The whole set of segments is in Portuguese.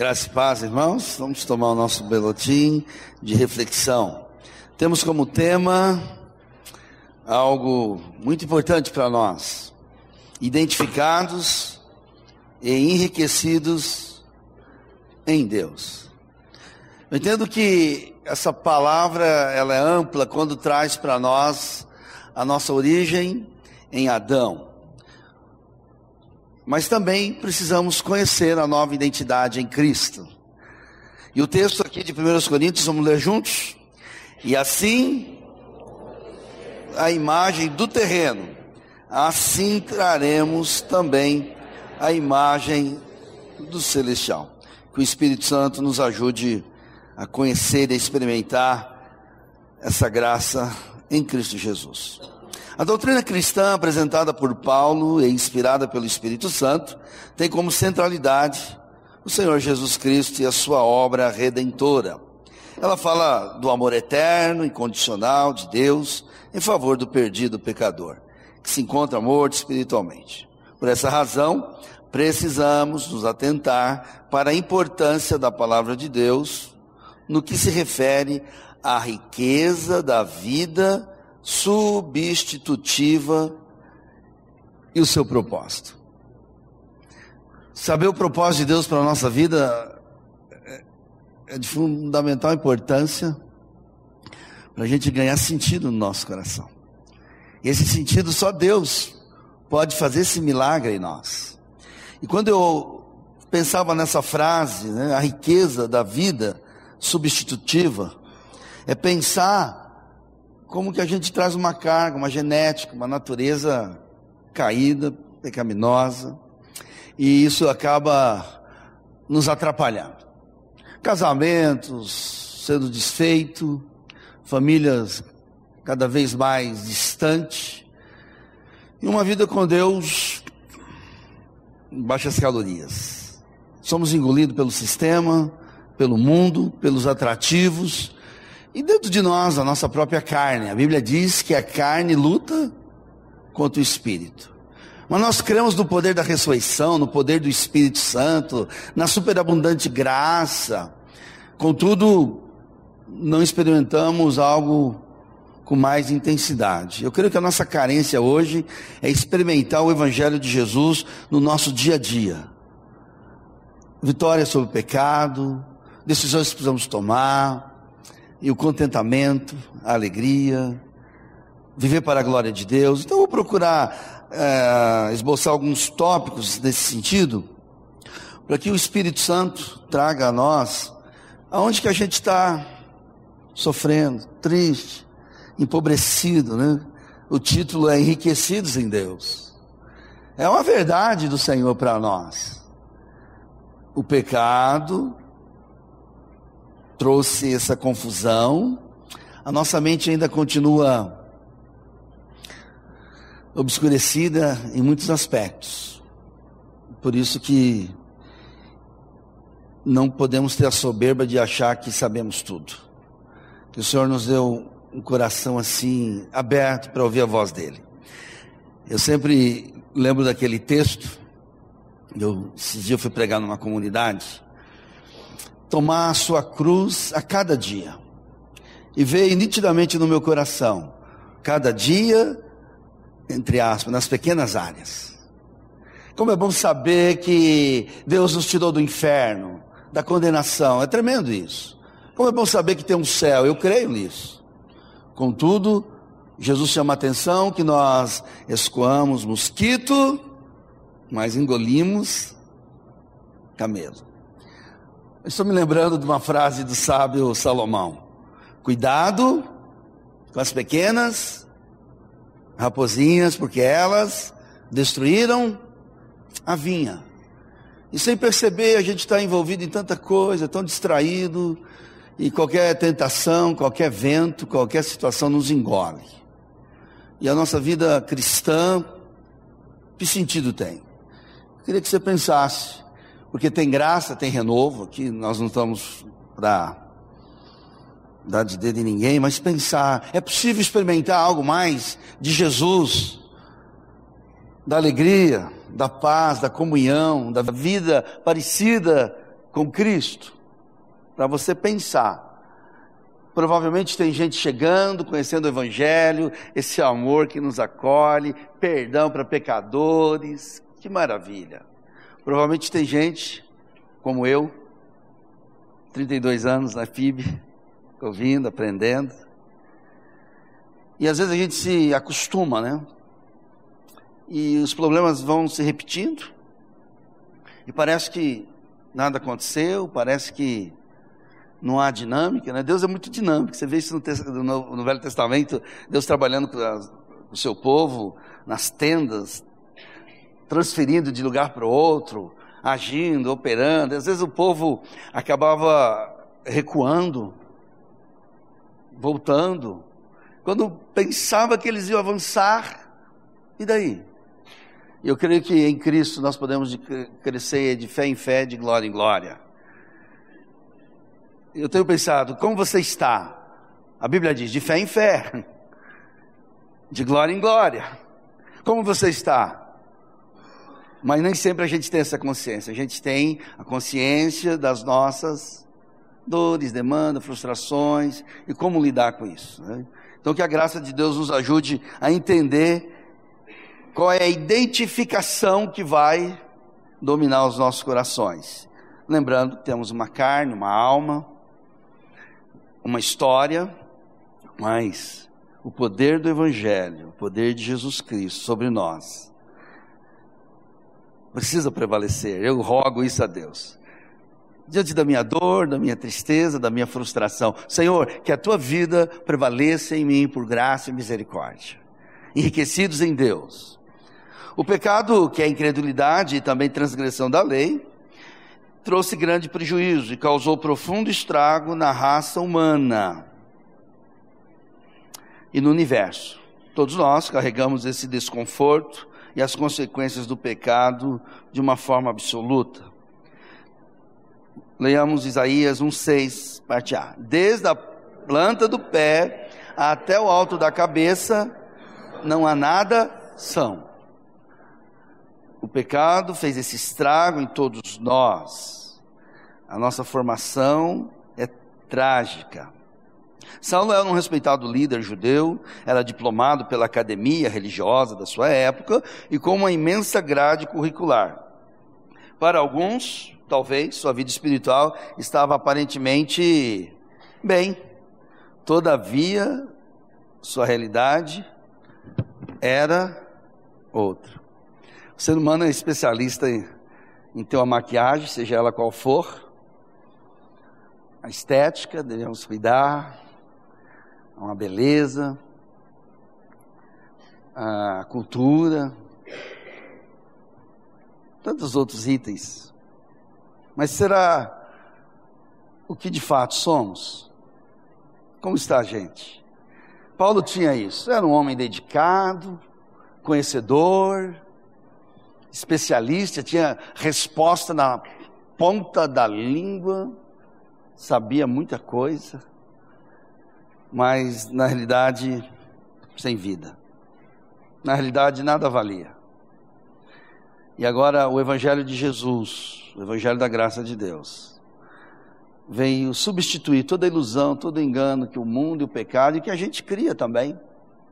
Graça e paz, irmãos. Vamos tomar o nosso belotim de reflexão. Temos como tema algo muito importante para nós: identificados e enriquecidos em Deus. Eu entendo que essa palavra ela é ampla quando traz para nós a nossa origem em Adão. Mas também precisamos conhecer a nova identidade em Cristo. E o texto aqui de 1 Coríntios, vamos ler juntos? E assim, a imagem do terreno, assim traremos também a imagem do celestial. Que o Espírito Santo nos ajude a conhecer e experimentar essa graça em Cristo Jesus. A doutrina cristã apresentada por Paulo e inspirada pelo Espírito Santo tem como centralidade o Senhor Jesus Cristo e a sua obra redentora. Ela fala do amor eterno, incondicional de Deus em favor do perdido pecador, que se encontra morto espiritualmente. Por essa razão, precisamos nos atentar para a importância da palavra de Deus no que se refere à riqueza da vida substitutiva e o seu propósito. Saber o propósito de Deus para a nossa vida é, é de fundamental importância para a gente ganhar sentido no nosso coração. E esse sentido só Deus pode fazer esse milagre em nós. E quando eu pensava nessa frase, né, a riqueza da vida substitutiva, é pensar como que a gente traz uma carga, uma genética, uma natureza caída, pecaminosa, e isso acaba nos atrapalhando. Casamentos sendo desfeitos, famílias cada vez mais distantes, e uma vida com Deus em baixas calorias. Somos engolidos pelo sistema, pelo mundo, pelos atrativos, e dentro de nós, a nossa própria carne. A Bíblia diz que a carne luta contra o espírito. Mas nós cremos no poder da ressurreição, no poder do Espírito Santo, na superabundante graça. Contudo, não experimentamos algo com mais intensidade. Eu creio que a nossa carência hoje é experimentar o Evangelho de Jesus no nosso dia a dia. Vitória sobre o pecado, decisões que precisamos tomar, e o contentamento, a alegria, viver para a glória de Deus. Então, vou procurar é, esboçar alguns tópicos nesse sentido, para que o Espírito Santo traga a nós aonde que a gente está sofrendo, triste, empobrecido, né? O título é Enriquecidos em Deus. É uma verdade do Senhor para nós. O pecado trouxe essa confusão. A nossa mente ainda continua obscurecida em muitos aspectos. Por isso que não podemos ter a soberba de achar que sabemos tudo. Que o Senhor nos deu um coração assim aberto para ouvir a voz dele. Eu sempre lembro daquele texto. Eu, esses dias eu fui pregar numa comunidade tomar a sua cruz a cada dia. E veio nitidamente no meu coração, cada dia, entre aspas, nas pequenas áreas. Como é bom saber que Deus nos tirou do inferno, da condenação. É tremendo isso. Como é bom saber que tem um céu. Eu creio nisso. Contudo, Jesus chama a atenção que nós escoamos mosquito, mas engolimos camelo. Estou me lembrando de uma frase do sábio Salomão: Cuidado com as pequenas raposinhas, porque elas destruíram a vinha. E sem perceber, a gente está envolvido em tanta coisa, tão distraído, e qualquer tentação, qualquer vento, qualquer situação nos engole. E a nossa vida cristã, que sentido tem? Eu queria que você pensasse porque tem graça, tem renovo, aqui nós não estamos para dar de dedo em ninguém, mas pensar, é possível experimentar algo mais de Jesus, da alegria, da paz, da comunhão, da vida parecida com Cristo, para você pensar. Provavelmente tem gente chegando, conhecendo o Evangelho, esse amor que nos acolhe, perdão para pecadores, que maravilha. Provavelmente tem gente, como eu, 32 anos na FIB, ouvindo, aprendendo. E às vezes a gente se acostuma, né? E os problemas vão se repetindo. E parece que nada aconteceu, parece que não há dinâmica, né? Deus é muito dinâmico. Você vê isso no, no, no Velho Testamento, Deus trabalhando com, com o seu povo nas tendas, transferindo de lugar para outro, agindo, operando. Às vezes o povo acabava recuando, voltando. Quando pensava que eles iam avançar, e daí? Eu creio que em Cristo nós podemos crescer de fé em fé, de glória em glória. Eu tenho pensado, como você está? A Bíblia diz, de fé em fé, de glória em glória. Como você está? Mas nem sempre a gente tem essa consciência. A gente tem a consciência das nossas dores, demandas, frustrações e como lidar com isso. Né? Então, que a graça de Deus nos ajude a entender qual é a identificação que vai dominar os nossos corações. Lembrando que temos uma carne, uma alma, uma história, mas o poder do Evangelho, o poder de Jesus Cristo sobre nós, precisa prevalecer. Eu rogo isso a Deus. Diante da minha dor, da minha tristeza, da minha frustração, Senhor, que a tua vida prevaleça em mim por graça e misericórdia. Enriquecidos em Deus. O pecado, que é incredulidade e também transgressão da lei, trouxe grande prejuízo e causou profundo estrago na raça humana e no universo. Todos nós carregamos esse desconforto e as consequências do pecado de uma forma absoluta. Leamos Isaías 1,6, parte A. Desde a planta do pé até o alto da cabeça, não há nada são. O pecado fez esse estrago em todos nós. A nossa formação é trágica. Saulo era um respeitado líder judeu, era diplomado pela academia religiosa da sua época e com uma imensa grade curricular. Para alguns, talvez, sua vida espiritual estava aparentemente bem. Todavia, sua realidade era outra. O ser humano é especialista em, em ter uma maquiagem, seja ela qual for. A estética, devemos cuidar. Uma beleza. A cultura. Tantos outros itens. Mas será o que de fato somos? Como está a gente? Paulo tinha isso. Era um homem dedicado, conhecedor, especialista, tinha resposta na ponta da língua, sabia muita coisa, mas na realidade sem vida. Na realidade nada valia. E agora o Evangelho de Jesus, o Evangelho da graça de Deus, veio substituir toda ilusão, todo engano que o mundo e o pecado e que a gente cria também.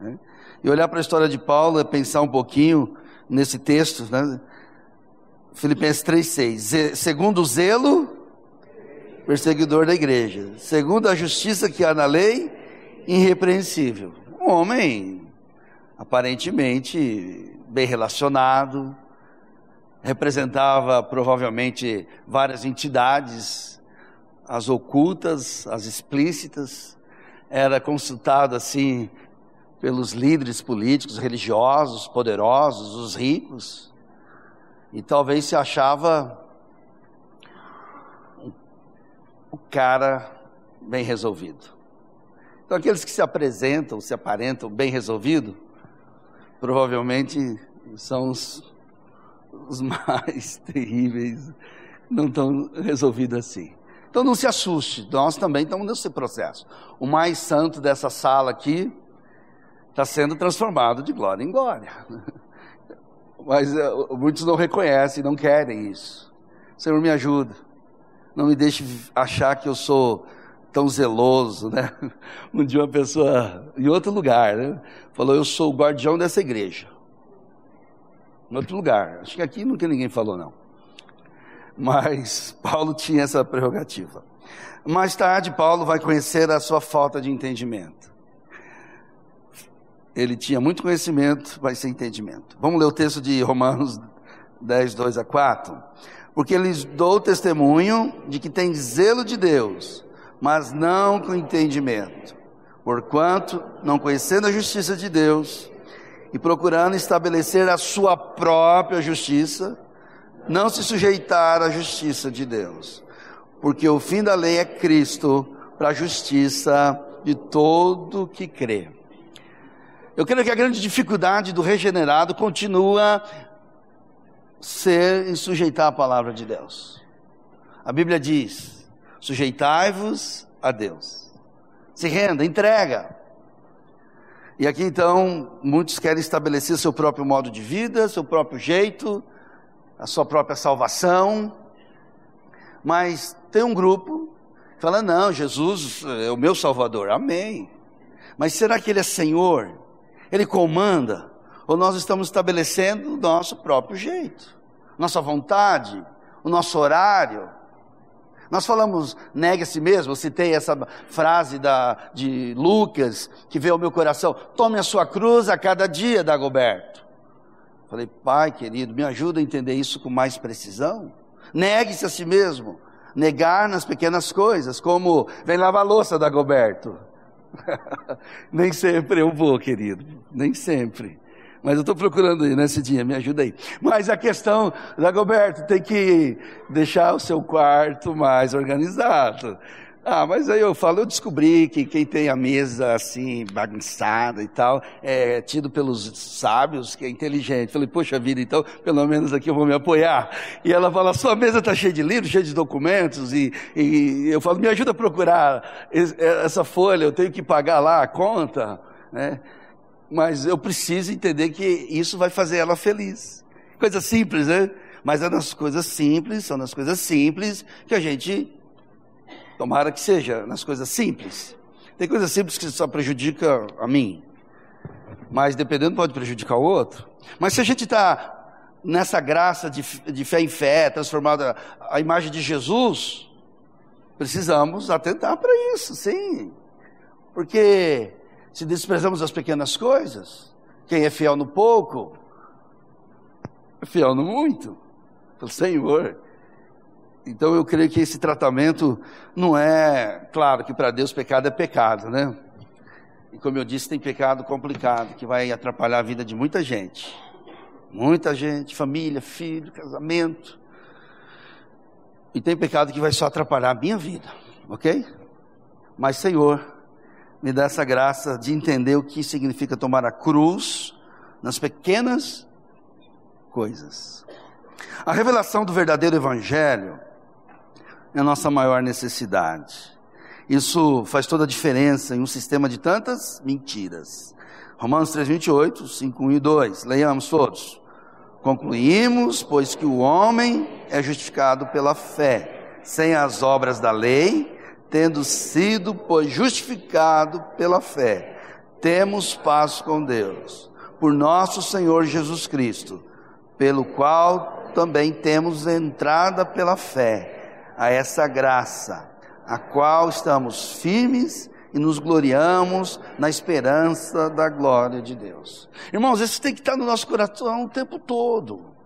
Né? E olhar para a história de Paulo é pensar um pouquinho nesse texto, né? Filipenses 3,6. Segundo o zelo, perseguidor da igreja. Segundo a justiça que há na lei, irrepreensível. Um homem aparentemente bem relacionado, representava provavelmente várias entidades, as ocultas, as explícitas, era consultado assim pelos líderes políticos, religiosos, poderosos, os ricos, e talvez se achava o cara bem resolvido. Então, aqueles que se apresentam, se aparentam bem resolvido, provavelmente são os, os mais terríveis, não estão resolvidos assim. Então não se assuste, nós também estamos nesse processo. O mais santo dessa sala aqui está sendo transformado de glória em glória. Mas uh, muitos não reconhecem, não querem isso. Senhor, me ajuda. não me deixe achar que eu sou tão zeloso, né? Um dia uma pessoa, em outro lugar, né? Falou, eu sou o guardião dessa igreja. Em outro lugar. Acho que aqui nunca ninguém falou, não. Mas Paulo tinha essa prerrogativa. Mais tarde, Paulo vai conhecer a sua falta de entendimento. Ele tinha muito conhecimento, vai ser entendimento. Vamos ler o texto de Romanos 10, 2 a 4. Porque lhes dou testemunho de que tem zelo de Deus, mas não com entendimento. Porquanto, não conhecendo a justiça de Deus e procurando estabelecer a sua própria justiça, não se sujeitar à justiça de Deus. Porque o fim da lei é Cristo para a justiça de todo que crê. Eu creio que a grande dificuldade do regenerado continua ser em sujeitar a palavra de Deus. A Bíblia diz: sujeitai-vos a Deus. Se renda, entrega. E aqui então, muitos querem estabelecer seu próprio modo de vida, seu próprio jeito, a sua própria salvação. Mas tem um grupo que fala: não, Jesus é o meu Salvador. Amém. Mas será que Ele é Senhor? Ele comanda? Ou nós estamos estabelecendo o nosso próprio jeito, nossa vontade, o nosso horário? Nós falamos, negue a si mesmo, eu citei essa frase da, de Lucas, que veio ao meu coração, tome a sua cruz a cada dia, Dagoberto. Falei, pai querido, me ajuda a entender isso com mais precisão. Negue-se a si mesmo, negar nas pequenas coisas, como vem lavar a louça, Dagoberto. Nem sempre eu vou, querido, nem sempre. Mas eu estou procurando aí nesse dia, me ajuda aí. Mas a questão, Dagoberto, tem que deixar o seu quarto mais organizado. Ah, mas aí eu falo, eu descobri que quem tem a mesa assim, bagunçada e tal, é tido pelos sábios, que é inteligente. Falei, poxa vida, então pelo menos aqui eu vou me apoiar. E ela fala, sua mesa está cheia de livros, cheia de documentos, e, e eu falo, me ajuda a procurar essa folha, eu tenho que pagar lá a conta, né? Mas eu preciso entender que isso vai fazer ela feliz. Coisa simples, né? Mas é nas coisas simples, são nas coisas simples que a gente Tomara que seja nas coisas simples. Tem coisas simples que só prejudica a mim, mas dependendo pode prejudicar o outro. Mas se a gente está nessa graça de, de fé em fé, transformada a imagem de Jesus, precisamos atentar para isso, sim. Porque se desprezamos as pequenas coisas, quem é fiel no pouco, é fiel no muito. O Senhor então eu creio que esse tratamento não é, claro que para Deus pecado é pecado, né? E como eu disse, tem pecado complicado que vai atrapalhar a vida de muita gente. Muita gente, família, filho, casamento. E tem pecado que vai só atrapalhar a minha vida, ok? Mas, Senhor, me dá essa graça de entender o que significa tomar a cruz nas pequenas coisas. A revelação do verdadeiro Evangelho é a nossa maior necessidade. Isso faz toda a diferença em um sistema de tantas mentiras. Romanos 3, 28, 5, 1 e 2. Leiamos todos. Concluímos, pois que o homem é justificado pela fé, sem as obras da lei, tendo sido, pois, justificado pela fé, temos paz com Deus, por nosso Senhor Jesus Cristo, pelo qual também temos entrada pela fé a essa graça, a qual estamos firmes e nos gloriamos na esperança da glória de Deus. Irmãos, isso tem que estar no nosso coração o tempo todo.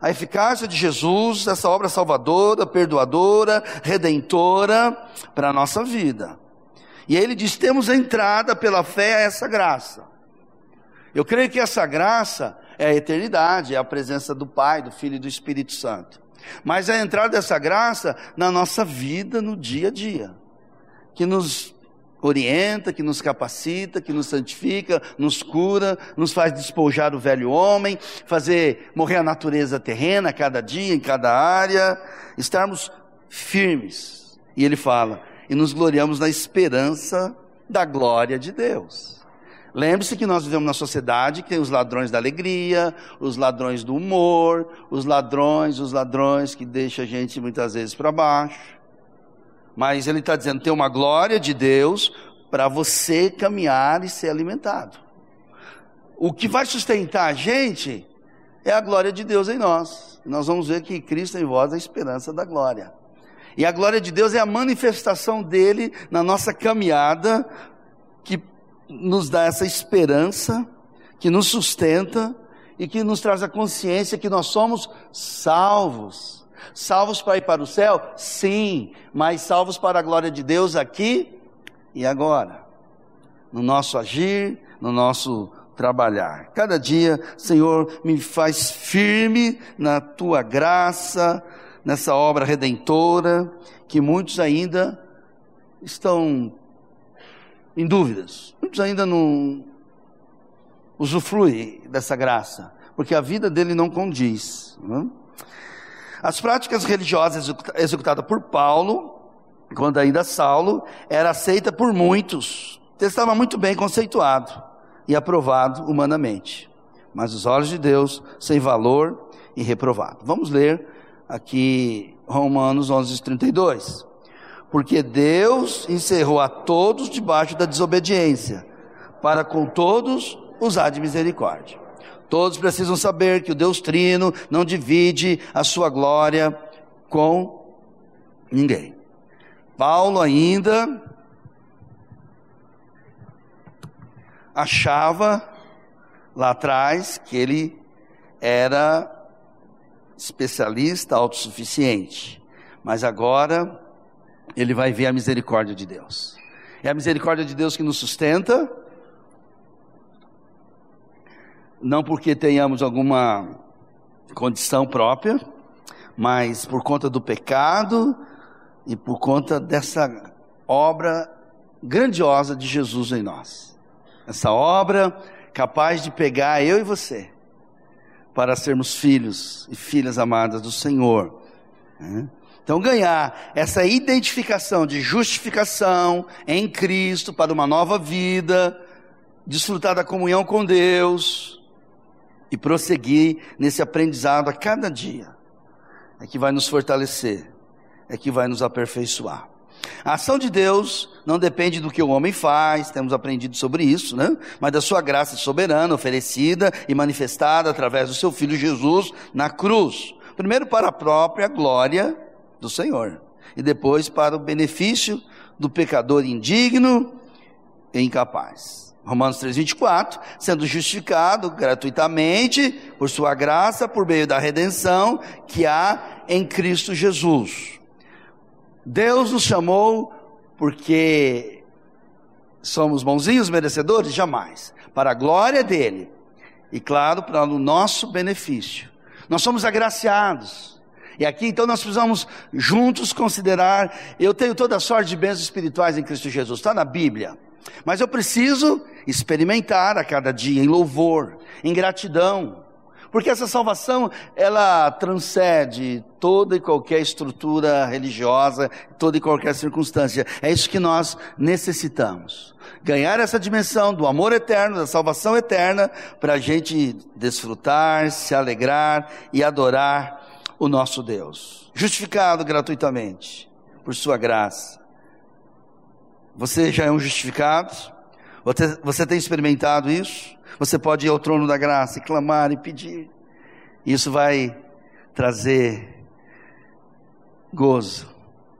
A eficácia de Jesus, essa obra salvadora, perdoadora, redentora para a nossa vida. E aí ele diz: temos entrada pela fé a essa graça. Eu creio que essa graça é a eternidade, é a presença do Pai, do Filho e do Espírito Santo. Mas é a entrada dessa graça na nossa vida, no dia a dia, que nos orienta, que nos capacita, que nos santifica, nos cura, nos faz despojar o velho homem, fazer morrer a natureza terrena a cada dia, em cada área, estarmos firmes. E ele fala, e nos gloriamos na esperança da glória de Deus. Lembre-se que nós vivemos na sociedade que tem os ladrões da alegria, os ladrões do humor, os ladrões, os ladrões que deixam a gente muitas vezes para baixo. Mas ele está dizendo: tem uma glória de Deus para você caminhar e ser alimentado. O que vai sustentar a gente é a glória de Deus em nós. Nós vamos ver que Cristo em vós é a esperança da glória. E a glória de Deus é a manifestação dele na nossa caminhada que nos dá essa esperança, que nos sustenta e que nos traz a consciência que nós somos salvos. Salvos para ir para o céu? Sim, mas salvos para a glória de Deus aqui e agora. No nosso agir, no nosso trabalhar. Cada dia, Senhor, me faz firme na tua graça, nessa obra redentora, que muitos ainda estão em dúvidas. Muitos ainda não usufruem dessa graça, porque a vida dele não condiz. Não? É? As práticas religiosas executadas por Paulo, quando ainda Saulo, era aceita por muitos. Estava muito bem conceituado e aprovado humanamente. Mas os olhos de Deus sem valor e reprovado. Vamos ler aqui Romanos 11, 32 porque Deus encerrou a todos debaixo da desobediência, para com todos usar de misericórdia. Todos precisam saber que o Deus Trino não divide a sua glória com ninguém. Paulo ainda achava lá atrás que ele era especialista autossuficiente, mas agora ele vai ver a misericórdia de Deus. É a misericórdia de Deus que nos sustenta, não porque tenhamos alguma condição própria, mas por conta do pecado e por conta dessa obra grandiosa de Jesus em nós. Essa obra capaz de pegar eu e você para sermos filhos e filhas amadas do Senhor. Né? Então, ganhar essa identificação de justificação em Cristo para uma nova vida, desfrutar da comunhão com Deus e prosseguir nesse aprendizado a cada dia, é que vai nos fortalecer, é que vai nos aperfeiçoar. A ação de Deus não depende do que o homem faz, temos aprendido sobre isso, né? Mas da sua graça soberana, oferecida e manifestada através do seu Filho Jesus na cruz. Primeiro para a própria glória do Senhor, e depois para o benefício do pecador indigno e incapaz. Romanos 3,24, sendo justificado gratuitamente por sua graça, por meio da redenção que há em Cristo Jesus. Deus nos chamou porque somos bonzinhos, merecedores? Jamais. Para a glória dele. E claro, para o nosso benefício. Nós somos agraciados. E aqui então nós precisamos juntos considerar, eu tenho toda a sorte de bênçãos espirituais em Cristo Jesus, está na Bíblia. Mas eu preciso experimentar a cada dia em louvor, em gratidão, porque essa salvação, ela transcende toda e qualquer estrutura religiosa, toda e qualquer circunstância. É isso que nós necessitamos. Ganhar essa dimensão do amor eterno, da salvação eterna, para a gente desfrutar, se alegrar e adorar o nosso Deus, justificado gratuitamente por Sua graça. Você já é um justificado? Você, você tem experimentado isso? Você pode ir ao trono da graça e clamar e pedir. Isso vai trazer gozo,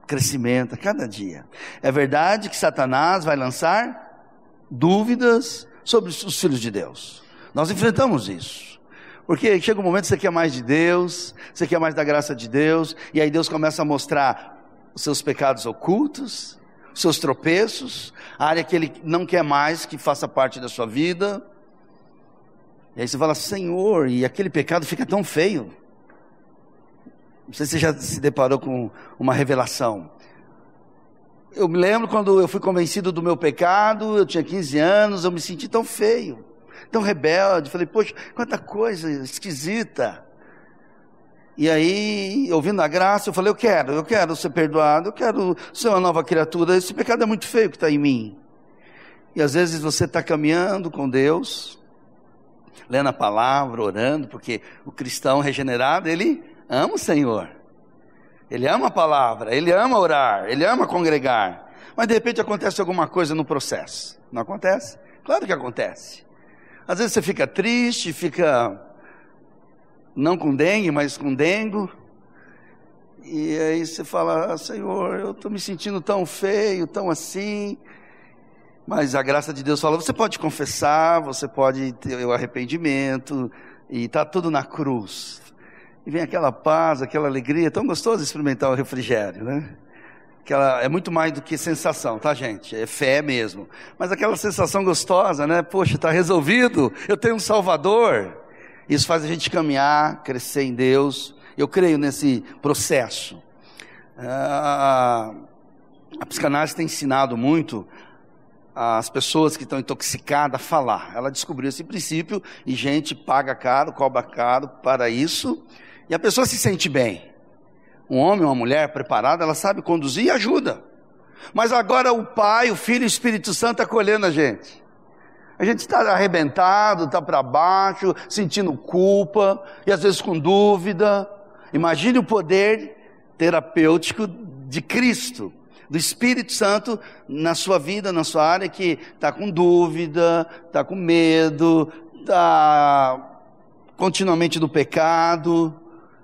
crescimento a cada dia. É verdade que Satanás vai lançar dúvidas sobre os filhos de Deus. Nós enfrentamos isso. Porque chega um momento que você quer mais de Deus, você quer mais da graça de Deus, e aí Deus começa a mostrar os seus pecados ocultos, os seus tropeços, a área que Ele não quer mais que faça parte da sua vida. E aí você fala, Senhor, e aquele pecado fica tão feio. Não sei se você já se deparou com uma revelação. Eu me lembro quando eu fui convencido do meu pecado, eu tinha 15 anos, eu me senti tão feio tão rebelde. Falei, poxa, quanta coisa esquisita. E aí, ouvindo a graça, eu falei, eu quero, eu quero ser perdoado, eu quero ser uma nova criatura. Esse pecado é muito feio que está em mim. E às vezes você está caminhando com Deus, lendo a palavra, orando, porque o cristão regenerado, ele ama o Senhor. Ele ama a palavra, ele ama orar, ele ama congregar. Mas de repente acontece alguma coisa no processo. Não acontece? Claro que acontece. Às vezes você fica triste, fica não com dengue, mas com dengo. E aí você fala, ah, Senhor, eu estou me sentindo tão feio, tão assim. Mas a graça de Deus fala: você pode confessar, você pode ter o arrependimento, e está tudo na cruz. E vem aquela paz, aquela alegria, tão gostoso experimentar o refrigério, né? Aquela, é muito mais do que sensação, tá, gente? É fé mesmo. Mas aquela sensação gostosa, né? Poxa, está resolvido, eu tenho um Salvador. Isso faz a gente caminhar, crescer em Deus. Eu creio nesse processo. Ah, a psicanálise tem ensinado muito as pessoas que estão intoxicadas a falar. Ela descobriu esse princípio e gente paga caro, cobra caro para isso, e a pessoa se sente bem. Um homem, uma mulher preparada, ela sabe conduzir e ajuda. Mas agora o Pai, o Filho e o Espírito Santo acolhendo a gente. A gente está arrebentado, está para baixo, sentindo culpa e às vezes com dúvida. Imagine o poder terapêutico de Cristo do Espírito Santo na sua vida, na sua área, que está com dúvida, está com medo, está continuamente do pecado.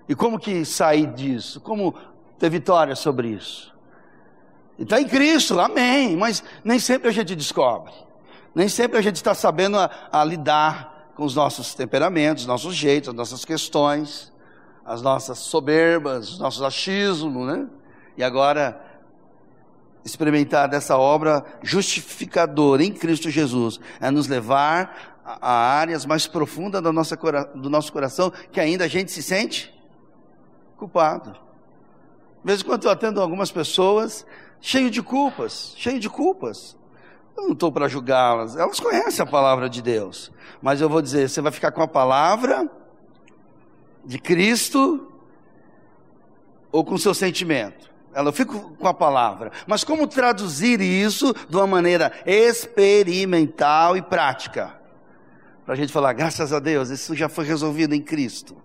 E como que sair disso? Como ter vitória sobre isso? Está em Cristo, amém. Mas nem sempre a gente descobre. Nem sempre a gente está sabendo a, a lidar com os nossos temperamentos, nossos jeitos, as nossas questões, as nossas soberbas, os nossos achismos, né? E agora experimentar dessa obra justificadora em Cristo Jesus é nos levar a, áreas mais profundas do nosso, do nosso coração que ainda a gente se sente culpado. De vez em quando eu atendo algumas pessoas cheio de culpas, cheio de culpas. Eu não estou para julgá-las, elas conhecem a palavra de Deus, mas eu vou dizer: você vai ficar com a palavra de Cristo ou com o seu sentimento? Ela fica com a palavra. Mas como traduzir isso de uma maneira experimental e prática? Para a gente falar, graças a Deus, isso já foi resolvido em Cristo.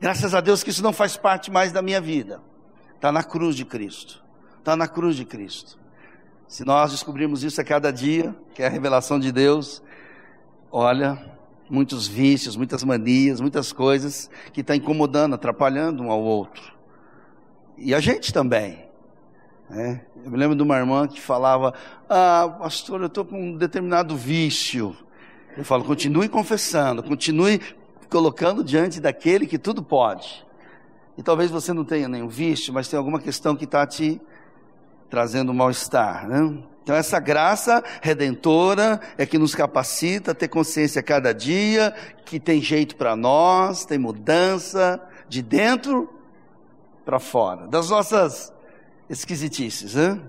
Graças a Deus que isso não faz parte mais da minha vida. Está na cruz de Cristo. Está na cruz de Cristo. Se nós descobrirmos isso a cada dia, que é a revelação de Deus, olha, muitos vícios, muitas manias, muitas coisas que estão tá incomodando, atrapalhando um ao outro. E a gente também. Né? Eu me lembro de uma irmã que falava: Ah, pastor, eu estou com um determinado vício. Eu falo: continue confessando, continue colocando diante daquele que tudo pode. E talvez você não tenha nenhum vício, mas tem alguma questão que está te trazendo mal-estar. Né? Então, essa graça redentora é que nos capacita a ter consciência cada dia, que tem jeito para nós, tem mudança de dentro para fora, das nossas esquisitices. Né?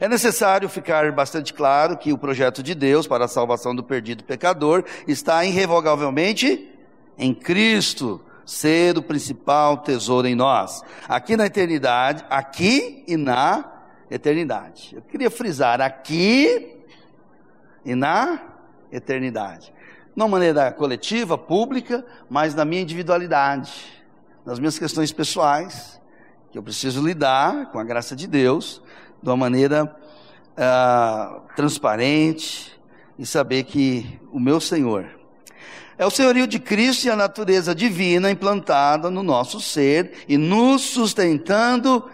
É necessário ficar bastante claro que o projeto de Deus para a salvação do perdido pecador está irrevogavelmente em Cristo ser o principal tesouro em nós, aqui na eternidade, aqui e na eternidade. Eu queria frisar aqui e na eternidade. Não maneira coletiva, pública, mas na minha individualidade nas minhas questões pessoais, que eu preciso lidar com a graça de Deus de uma maneira ah, transparente e saber que o meu Senhor é o senhorio de Cristo e a natureza divina implantada no nosso ser e nos sustentando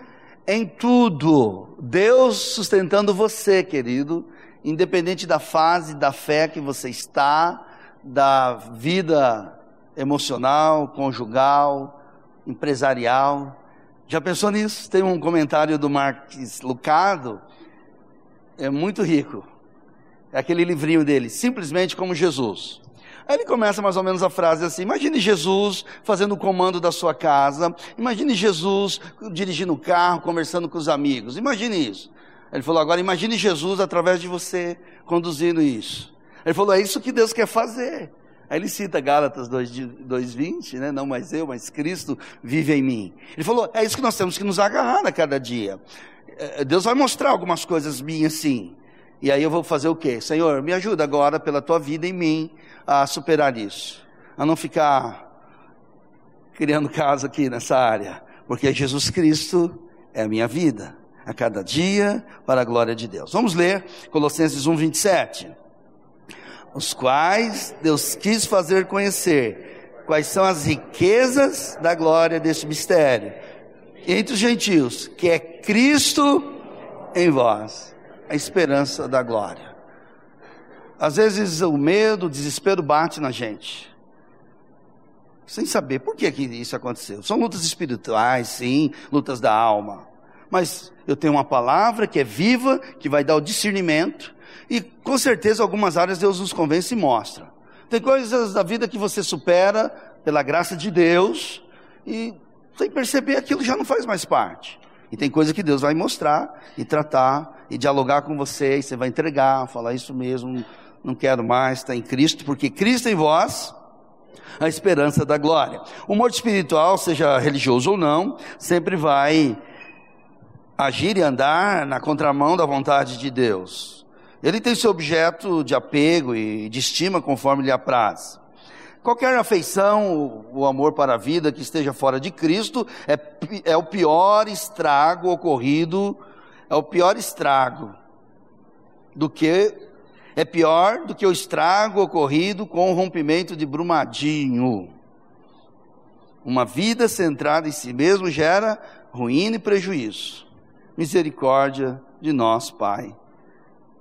em tudo. Deus sustentando você, querido, independente da fase da fé que você está, da vida emocional, conjugal, empresarial. Já pensou nisso? Tem um comentário do Marques Lucado, é muito rico. É aquele livrinho dele, simplesmente como Jesus. Aí ele começa mais ou menos a frase assim: Imagine Jesus fazendo o comando da sua casa, imagine Jesus dirigindo o carro, conversando com os amigos, imagine isso. Ele falou: Agora imagine Jesus através de você conduzindo isso. Ele falou: É isso que Deus quer fazer. Aí ele cita Gálatas 2,20, né? Não mais eu, mas Cristo vive em mim. Ele falou: é isso que nós temos que nos agarrar a cada dia. É, Deus vai mostrar algumas coisas minhas sim. E aí eu vou fazer o quê? Senhor, me ajuda agora pela tua vida em mim a superar isso. A não ficar criando casa aqui nessa área. Porque Jesus Cristo é a minha vida. A cada dia para a glória de Deus. Vamos ler Colossenses 1, 27. Os quais Deus quis fazer conhecer quais são as riquezas da glória deste mistério entre os gentios, que é Cristo em vós, a esperança da glória. Às vezes o medo, o desespero bate na gente, sem saber por que, que isso aconteceu. São lutas espirituais, sim, lutas da alma. Mas eu tenho uma palavra que é viva, que vai dar o discernimento, e com certeza algumas áreas Deus nos convence e mostra. Tem coisas da vida que você supera pela graça de Deus, e sem perceber aquilo já não faz mais parte. E tem coisa que Deus vai mostrar e tratar e dialogar com você, e você vai entregar, falar isso mesmo, não quero mais, está em Cristo, porque Cristo em vós, a esperança da glória. O morto espiritual, seja religioso ou não, sempre vai agir e andar na contramão da vontade de Deus. Ele tem seu objeto de apego e de estima conforme lhe apraz. Qualquer afeição, o amor para a vida que esteja fora de Cristo é, é o pior estrago ocorrido, é o pior estrago do que é pior do que o estrago ocorrido com o rompimento de Brumadinho. Uma vida centrada em si mesmo gera ruína e prejuízo. Misericórdia de nós, Pai,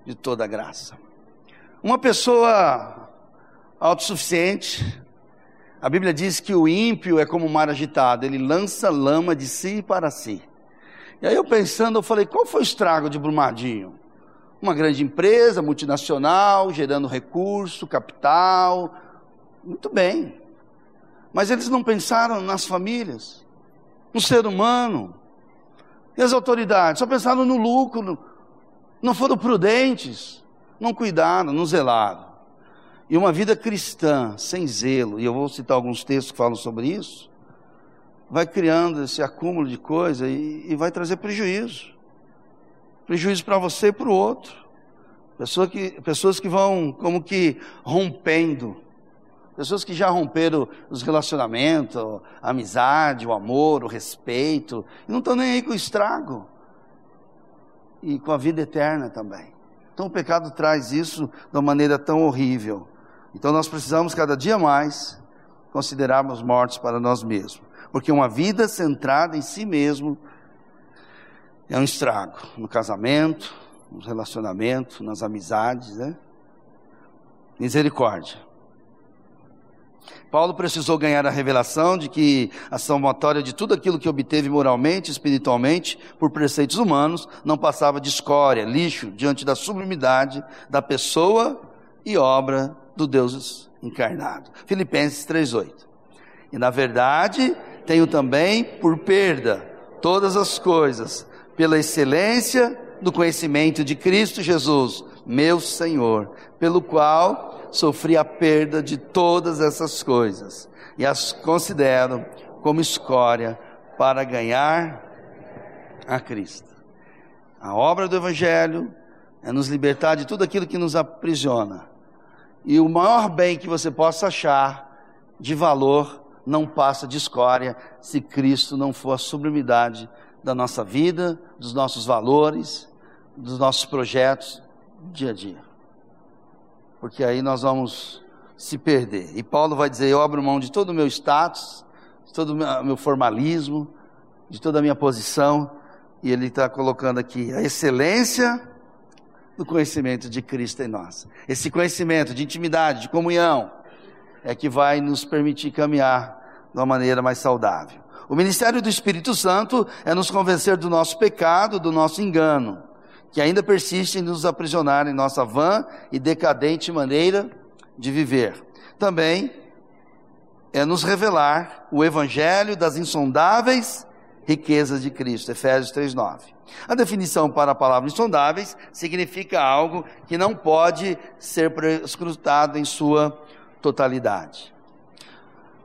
de toda graça. Uma pessoa autossuficiente. A Bíblia diz que o ímpio é como um mar agitado, ele lança lama de si para si. E aí eu pensando, eu falei, qual foi o estrago de Brumadinho? Uma grande empresa multinacional, gerando recurso, capital, muito bem. Mas eles não pensaram nas famílias, no ser humano. E as autoridades só pensaram no lucro, não foram prudentes, não cuidaram, não zelaram. E uma vida cristã sem zelo, e eu vou citar alguns textos que falam sobre isso, vai criando esse acúmulo de coisa e, e vai trazer prejuízo. Prejuízo para você e para o outro. Pessoa que, pessoas que vão como que rompendo. Pessoas que já romperam os relacionamentos, a amizade, o amor, o respeito, e não estão nem aí com o estrago. E com a vida eterna também. Então o pecado traz isso de uma maneira tão horrível. Então nós precisamos cada dia mais considerarmos mortos para nós mesmos, porque uma vida centrada em si mesmo é um estrago no casamento, no relacionamento, nas amizades, né? Misericórdia. Paulo precisou ganhar a revelação de que a somatória de tudo aquilo que obteve moralmente, espiritualmente, por preceitos humanos, não passava de escória, lixo, diante da sublimidade da pessoa e obra do Deus encarnado. Filipenses 3:8. E na verdade, tenho também por perda todas as coisas, pela excelência do conhecimento de Cristo Jesus, meu Senhor, pelo qual sofri a perda de todas essas coisas e as considero como escória para ganhar a Cristo. A obra do Evangelho é nos libertar de tudo aquilo que nos aprisiona e o maior bem que você possa achar de valor não passa de escória se Cristo não for a sublimidade da nossa vida, dos nossos valores, dos nossos projetos dia a dia. Porque aí nós vamos se perder. E Paulo vai dizer: Eu abro mão de todo o meu status, de todo o meu formalismo, de toda a minha posição. E ele está colocando aqui a excelência do conhecimento de Cristo em nós. Esse conhecimento de intimidade, de comunhão, é que vai nos permitir caminhar de uma maneira mais saudável. O ministério do Espírito Santo é nos convencer do nosso pecado, do nosso engano, que ainda persiste em nos aprisionar em nossa vã e decadente maneira de viver. Também é nos revelar o evangelho das insondáveis riquezas de Cristo. Efésios 3:9. A definição para a palavra insondáveis significa algo que não pode ser escrutado em sua totalidade.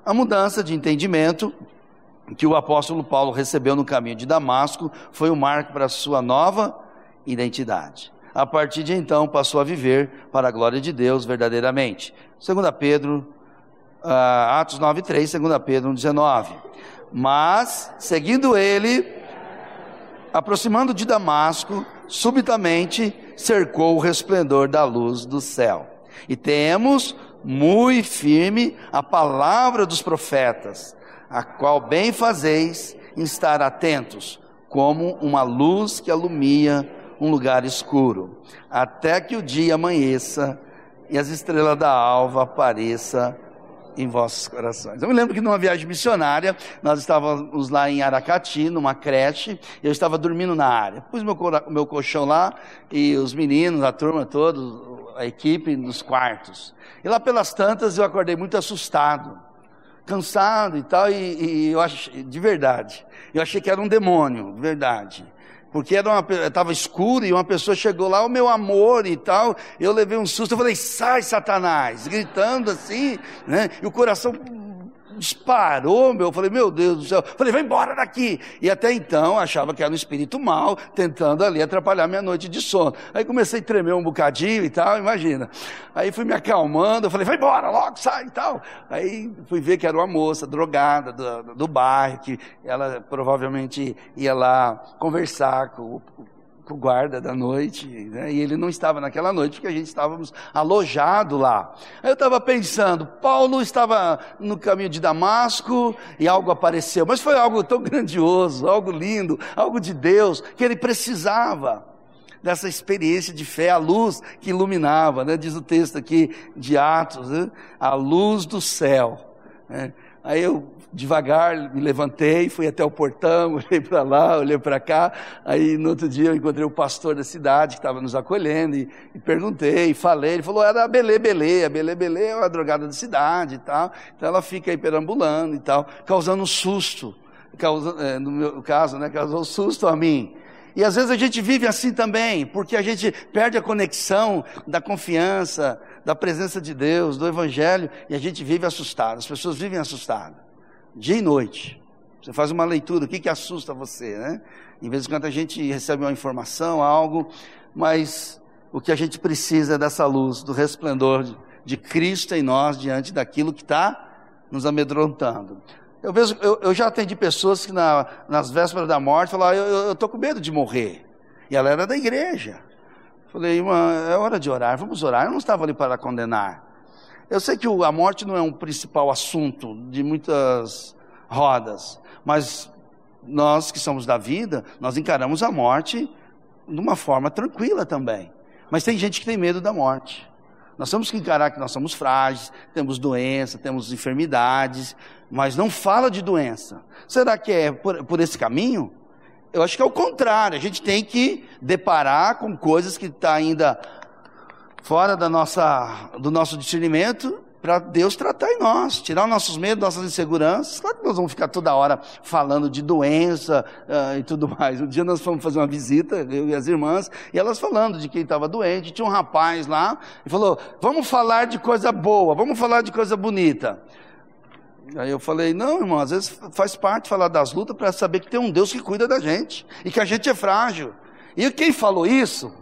A mudança de entendimento que o apóstolo Paulo recebeu no caminho de Damasco foi um marco para a sua nova identidade. a partir de então passou a viver para a glória de Deus verdadeiramente. 2 Pedro, uh, Atos 9, 3, 2 Pedro 19. Mas, seguindo ele, aproximando de Damasco, subitamente cercou o resplendor da luz do céu. E temos muito firme a palavra dos profetas, a qual bem fazeis em estar atentos, como uma luz que alumia um lugar escuro, até que o dia amanheça e as estrelas da alva apareçam em vossos corações. Eu me lembro que numa viagem missionária, nós estávamos lá em Aracati, numa creche, eu estava dormindo na área. Pus meu, meu colchão lá e os meninos, a turma toda, a equipe nos quartos. E lá pelas tantas eu acordei muito assustado, cansado e tal, e, e eu achei, de verdade, eu achei que era um demônio, de verdade porque estava escuro e uma pessoa chegou lá, o meu amor e tal. Eu levei um susto, eu falei, sai, Satanás, gritando assim, né? E o coração disparou, meu. Eu falei, meu Deus do céu. Falei, vai embora daqui. E até então achava que era um espírito mau, tentando ali atrapalhar minha noite de sono. Aí comecei a tremer um bocadinho e tal, imagina. Aí fui me acalmando, eu falei, vai embora, logo, sai e tal. Aí fui ver que era uma moça drogada do, do bairro, que ela provavelmente ia lá conversar com o com o guarda da noite, né? e ele não estava naquela noite porque a gente estávamos alojado lá. Aí eu estava pensando, Paulo estava no caminho de Damasco e algo apareceu, mas foi algo tão grandioso, algo lindo, algo de Deus, que ele precisava dessa experiência de fé, a luz que iluminava, né? diz o texto aqui de Atos, né? a luz do céu. Né? Aí eu devagar me levantei, fui até o portão, olhei para lá, olhei para cá. Aí no outro dia eu encontrei o pastor da cidade que estava nos acolhendo e, e, perguntei, falei. Ele falou: era a Belê Belê, a Belê Belê é uma drogada da cidade e tal. Então ela fica aí perambulando e tal, causando um susto. Causa, é, no meu caso, né, causou susto a mim. E às vezes a gente vive assim também, porque a gente perde a conexão da confiança, da presença de Deus, do Evangelho, e a gente vive assustado. As pessoas vivem assustadas dia e noite. Você faz uma leitura, o que, que assusta você, né? Em vez de quando a gente recebe uma informação, algo, mas o que a gente precisa é dessa luz, do resplendor de Cristo em nós diante daquilo que está nos amedrontando. Eu, vejo, eu, eu, já atendi pessoas que na, nas vésperas da morte falaram, eu estou com medo de morrer. E ela era da igreja. Falei, irmã, é hora de orar, vamos orar. Eu não estava ali para condenar. Eu sei que a morte não é um principal assunto de muitas rodas, mas nós que somos da vida, nós encaramos a morte de uma forma tranquila também. Mas tem gente que tem medo da morte. Nós temos que encarar que nós somos frágeis, temos doença, temos enfermidades, mas não fala de doença. Será que é por, por esse caminho? Eu acho que é o contrário. A gente tem que deparar com coisas que está ainda fora da nossa, do nosso discernimento, para Deus tratar em nós, tirar os nossos medos, nossas inseguranças. Claro que nós vamos ficar toda hora falando de doença uh, e tudo mais. Um dia nós fomos fazer uma visita, eu e as irmãs, e elas falando de quem estava doente. Tinha um rapaz lá e falou: Vamos falar de coisa boa, vamos falar de coisa bonita. Aí eu falei: Não, irmão, às vezes faz parte falar das lutas para saber que tem um Deus que cuida da gente e que a gente é frágil. E quem falou isso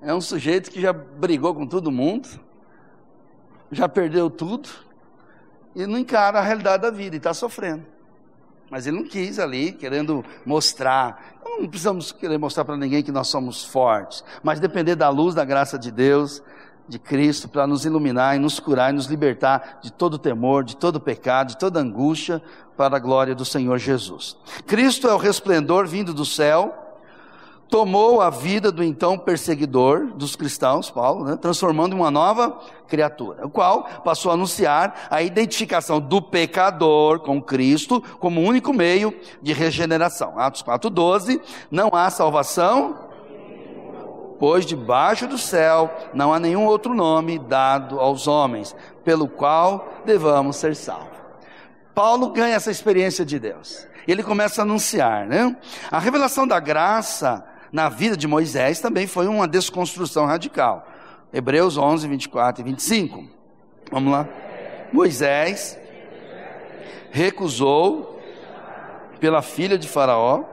é um sujeito que já brigou com todo mundo, já perdeu tudo e não encara a realidade da vida e está sofrendo. Mas ele não quis ali, querendo mostrar. Não precisamos querer mostrar para ninguém que nós somos fortes, mas depender da luz da graça de Deus, de Cristo, para nos iluminar e nos curar e nos libertar de todo temor, de todo pecado, de toda angústia, para a glória do Senhor Jesus. Cristo é o resplendor vindo do céu tomou a vida do então perseguidor dos cristãos, Paulo, né, transformando em uma nova criatura, o qual passou a anunciar a identificação do pecador com Cristo como único meio de regeneração. Atos 4:12, não há salvação pois debaixo do céu não há nenhum outro nome dado aos homens, pelo qual devamos ser salvos. Paulo ganha essa experiência de Deus. Ele começa a anunciar, né? A revelação da graça na vida de Moisés também foi uma desconstrução radical. Hebreus 11, 24 e 25. Vamos lá. Moisés recusou pela filha de Faraó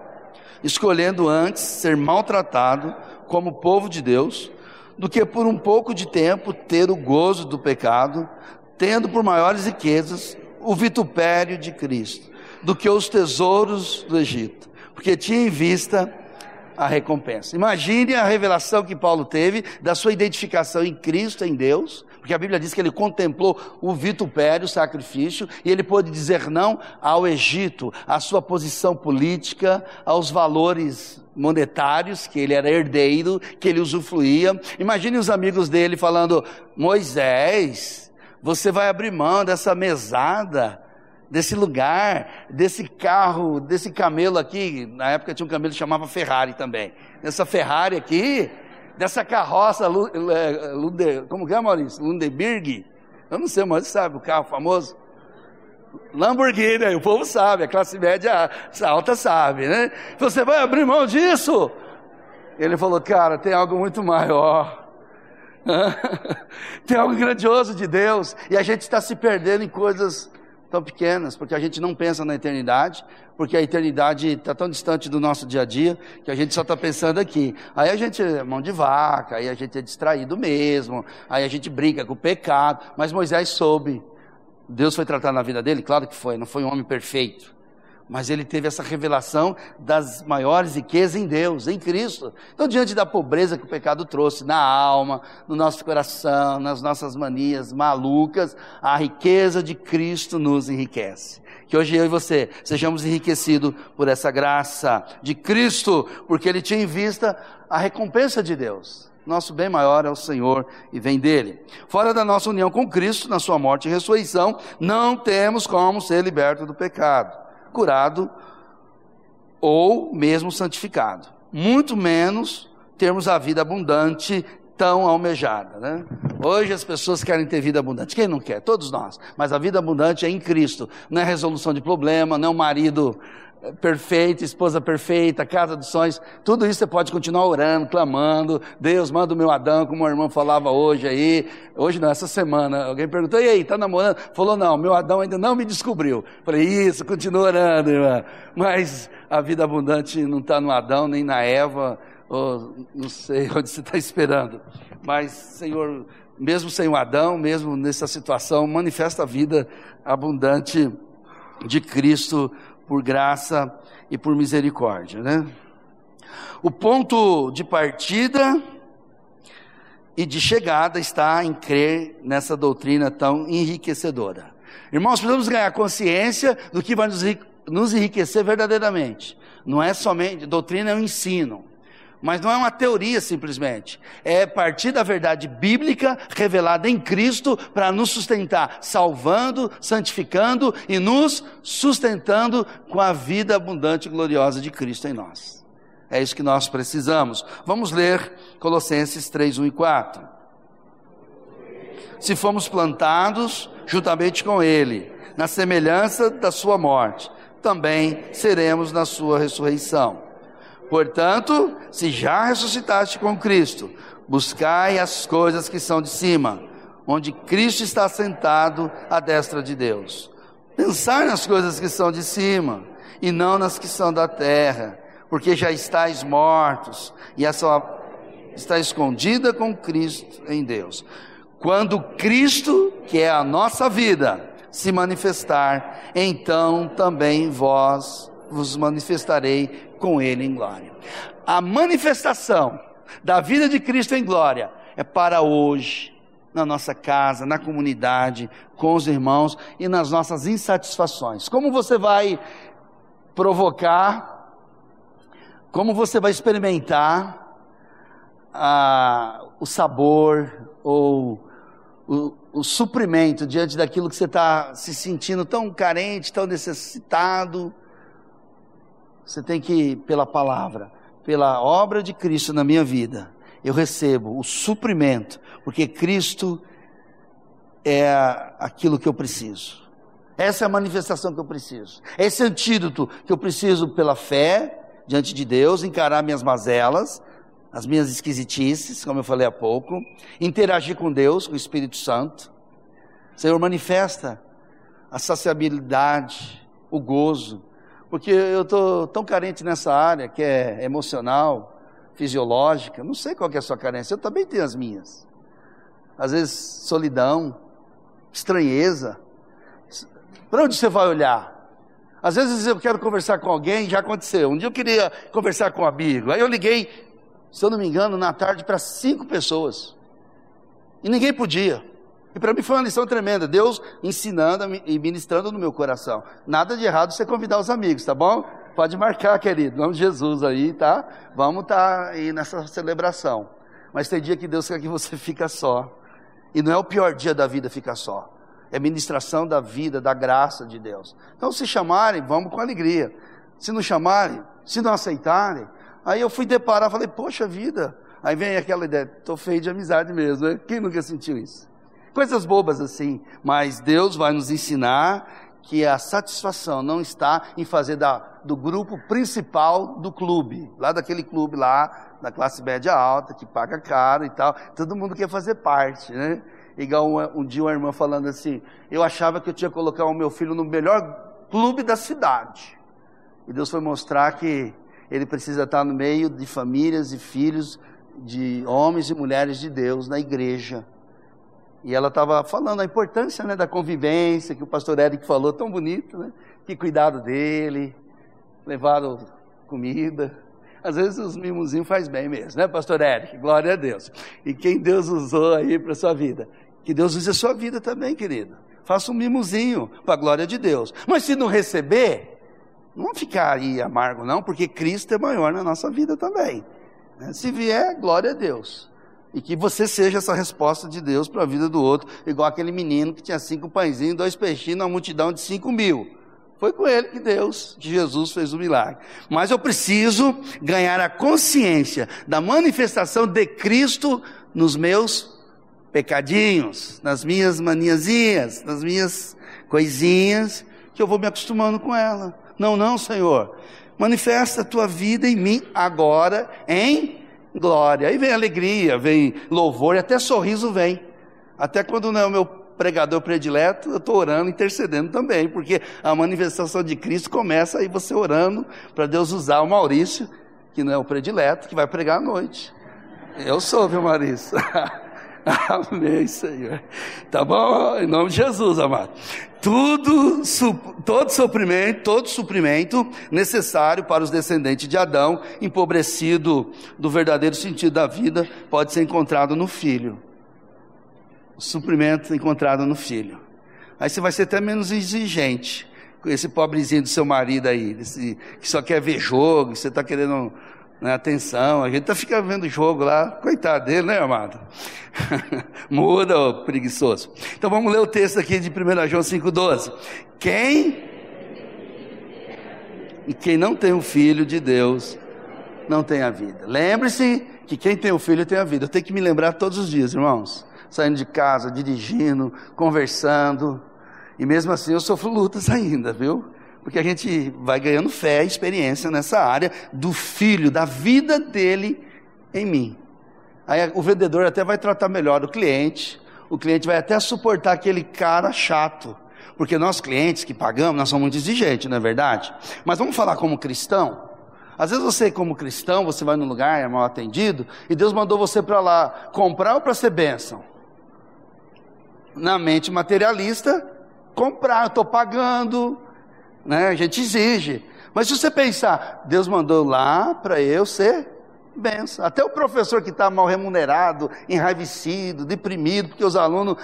escolhendo antes ser maltratado como povo de Deus, do que por um pouco de tempo ter o gozo do pecado, tendo por maiores riquezas o vitupério de Cristo, do que os tesouros do Egito, porque tinha em vista a recompensa. Imagine a revelação que Paulo teve da sua identificação em Cristo, em Deus, porque a Bíblia diz que ele contemplou o vitupério, o sacrifício, e ele pôde dizer não ao Egito, à sua posição política, aos valores monetários, que ele era herdeiro, que ele usufruía. Imagine os amigos dele falando: Moisés, você vai abrir mão dessa mesada, desse lugar, desse carro, desse camelo aqui. Na época tinha um camelo que chamava Ferrari também. Essa Ferrari aqui, dessa carroça, Lunder, como que é, Maurício? Lundeberg? Eu não sei, mas sabe o carro famoso? Lamborghini, o povo sabe, a classe média alta sabe, né? Você vai abrir mão disso? Ele falou, cara, tem algo muito maior. tem algo grandioso de Deus, e a gente está se perdendo em coisas tão pequenas, porque a gente não pensa na eternidade, porque a eternidade está tão distante do nosso dia a dia, que a gente só está pensando aqui. Aí a gente é mão de vaca, aí a gente é distraído mesmo, aí a gente briga com o pecado, mas Moisés soube. Deus foi tratar na vida dele? Claro que foi, não foi um homem perfeito mas ele teve essa revelação das maiores riquezas em Deus, em Cristo. Então, diante da pobreza que o pecado trouxe na alma, no nosso coração, nas nossas manias malucas, a riqueza de Cristo nos enriquece. Que hoje eu e você sejamos enriquecidos por essa graça de Cristo, porque Ele tinha em vista a recompensa de Deus. Nosso bem maior é o Senhor e vem dele. Fora da nossa união com Cristo, na sua morte e ressurreição, não temos como ser libertos do pecado curado ou mesmo santificado. Muito menos termos a vida abundante tão almejada, né? Hoje as pessoas querem ter vida abundante. Quem não quer? Todos nós. Mas a vida abundante é em Cristo. Não é resolução de problema, não é um marido perfeita, esposa perfeita, casa dos sonhos, tudo isso você pode continuar orando, clamando, Deus manda o meu Adão, como o irmão falava hoje aí, hoje não, essa semana, alguém perguntou, e aí, tá namorando? Falou, não, meu Adão ainda não me descobriu. Falei, isso, continua orando, irmã. Mas a vida abundante não está no Adão, nem na Eva, ou não sei onde você está esperando. Mas, Senhor, mesmo sem o Adão, mesmo nessa situação, manifesta a vida abundante de Cristo por graça e por misericórdia, né? O ponto de partida e de chegada está em crer nessa doutrina tão enriquecedora. Irmãos, precisamos ganhar consciência do que vai nos enriquecer verdadeiramente. Não é somente, doutrina é um ensino. Mas não é uma teoria simplesmente. É partir da verdade bíblica revelada em Cristo para nos sustentar, salvando, santificando e nos sustentando com a vida abundante e gloriosa de Cristo em nós. É isso que nós precisamos. Vamos ler Colossenses 3, 1 e 4. Se fomos plantados juntamente com Ele, na semelhança da Sua morte, também seremos na Sua ressurreição Portanto, se já ressuscitaste com Cristo, buscai as coisas que são de cima, onde Cristo está sentado à destra de Deus. Pensai nas coisas que são de cima, e não nas que são da terra, porque já estáis mortos, e a sua está escondida com Cristo em Deus. Quando Cristo, que é a nossa vida, se manifestar, então também vós vos manifestarei com Ele em glória. A manifestação da vida de Cristo em glória é para hoje, na nossa casa, na comunidade, com os irmãos e nas nossas insatisfações. Como você vai provocar, como você vai experimentar ah, o sabor ou o, o suprimento diante daquilo que você está se sentindo tão carente, tão necessitado você tem que, pela palavra, pela obra de Cristo na minha vida, eu recebo o suprimento, porque Cristo é aquilo que eu preciso. Essa é a manifestação que eu preciso. Esse antídoto que eu preciso pela fé diante de Deus, encarar minhas mazelas, as minhas esquisitices, como eu falei há pouco, interagir com Deus, com o Espírito Santo. Senhor, manifesta a saciabilidade, o gozo, Porque eu estou tão carente nessa área que é emocional, fisiológica. Não sei qual é a sua carência, eu também tenho as minhas. Às vezes, solidão, estranheza. Para onde você vai olhar? Às vezes eu quero conversar com alguém, já aconteceu. Um dia eu queria conversar com um amigo, aí eu liguei, se eu não me engano, na tarde para cinco pessoas. E ninguém podia. E para mim foi uma lição tremenda. Deus ensinando e ministrando no meu coração. Nada de errado você convidar os amigos, tá bom? Pode marcar, querido. Em nome de Jesus aí, tá? Vamos estar tá aí nessa celebração. Mas tem dia que Deus quer que você fica só. E não é o pior dia da vida ficar só. É ministração da vida, da graça de Deus. Então, se chamarem, vamos com alegria. Se não chamarem, se não aceitarem, aí eu fui deparar, falei, poxa vida. Aí vem aquela ideia, estou feio de amizade mesmo. Quem nunca sentiu isso? Coisas bobas assim, mas Deus vai nos ensinar que a satisfação não está em fazer da, do grupo principal do clube, lá daquele clube lá, da classe média alta, que paga caro e tal, todo mundo quer fazer parte, né? Igual um, dia uma irmã falando assim, eu achava que eu tinha que colocar o meu filho no melhor clube da cidade. E Deus foi mostrar que ele precisa estar no meio de famílias e filhos de homens e mulheres de Deus na igreja. E ela estava falando a importância né, da convivência, que o pastor Eric falou tão bonito, né? Que cuidado dele, levaram comida. Às vezes os mimozinhos faz bem mesmo, né, pastor Eric? Glória a Deus. E quem Deus usou aí para sua vida? Que Deus use a sua vida também, querido. Faça um mimozinho para a glória de Deus. Mas se não receber, não ficar aí amargo, não, porque Cristo é maior na nossa vida também. Né? Se vier, glória a Deus. E que você seja essa resposta de Deus para a vida do outro, igual aquele menino que tinha cinco pãezinhos, dois peixinhos, uma multidão de cinco mil. Foi com ele que Deus, que Jesus fez o milagre. Mas eu preciso ganhar a consciência da manifestação de Cristo nos meus pecadinhos, nas minhas maniazinhas, nas minhas coisinhas, que eu vou me acostumando com ela. Não, não, Senhor. Manifesta a tua vida em mim agora em glória. Aí vem alegria, vem louvor e até sorriso vem. Até quando não é o meu pregador predileto, eu estou orando, intercedendo também, porque a manifestação de Cristo começa aí você orando para Deus usar o Maurício, que não é o predileto, que vai pregar à noite. Eu sou, viu, Maurício? Amém, Senhor. Tá bom? Em nome de Jesus, amado. Tudo, todo suprimento, todo suprimento necessário para os descendentes de Adão, empobrecido do verdadeiro sentido da vida, pode ser encontrado no filho. O suprimento encontrado no filho. Aí você vai ser até menos exigente com esse pobrezinho do seu marido aí, desse, que só quer ver jogo, você está querendo né, atenção, a gente tá ficando vendo jogo lá, coitado dele, né, amado? Muda, ô preguiçoso. Então vamos ler o texto aqui de 1 João 5,12. Quem? E quem não tem o filho de Deus, não tem a vida. Lembre-se que quem tem o filho tem a vida. Eu tenho que me lembrar todos os dias, irmãos. Saindo de casa, dirigindo, conversando. E mesmo assim eu sofro lutas ainda, viu? Porque a gente vai ganhando fé e experiência nessa área do filho, da vida dele em mim. Aí o vendedor até vai tratar melhor o cliente, o cliente vai até suportar aquele cara chato, porque nós clientes que pagamos, nós somos muito exigentes, não é verdade? Mas vamos falar como cristão? Às vezes você, como cristão, você vai num lugar, é mal atendido, e Deus mandou você para lá comprar ou para ser bênção? Na mente materialista, comprar, eu estou pagando, né? A gente exige. Mas se você pensar, Deus mandou lá para eu ser benção. Até o professor que está mal remunerado, enraivecido, deprimido, porque os alunos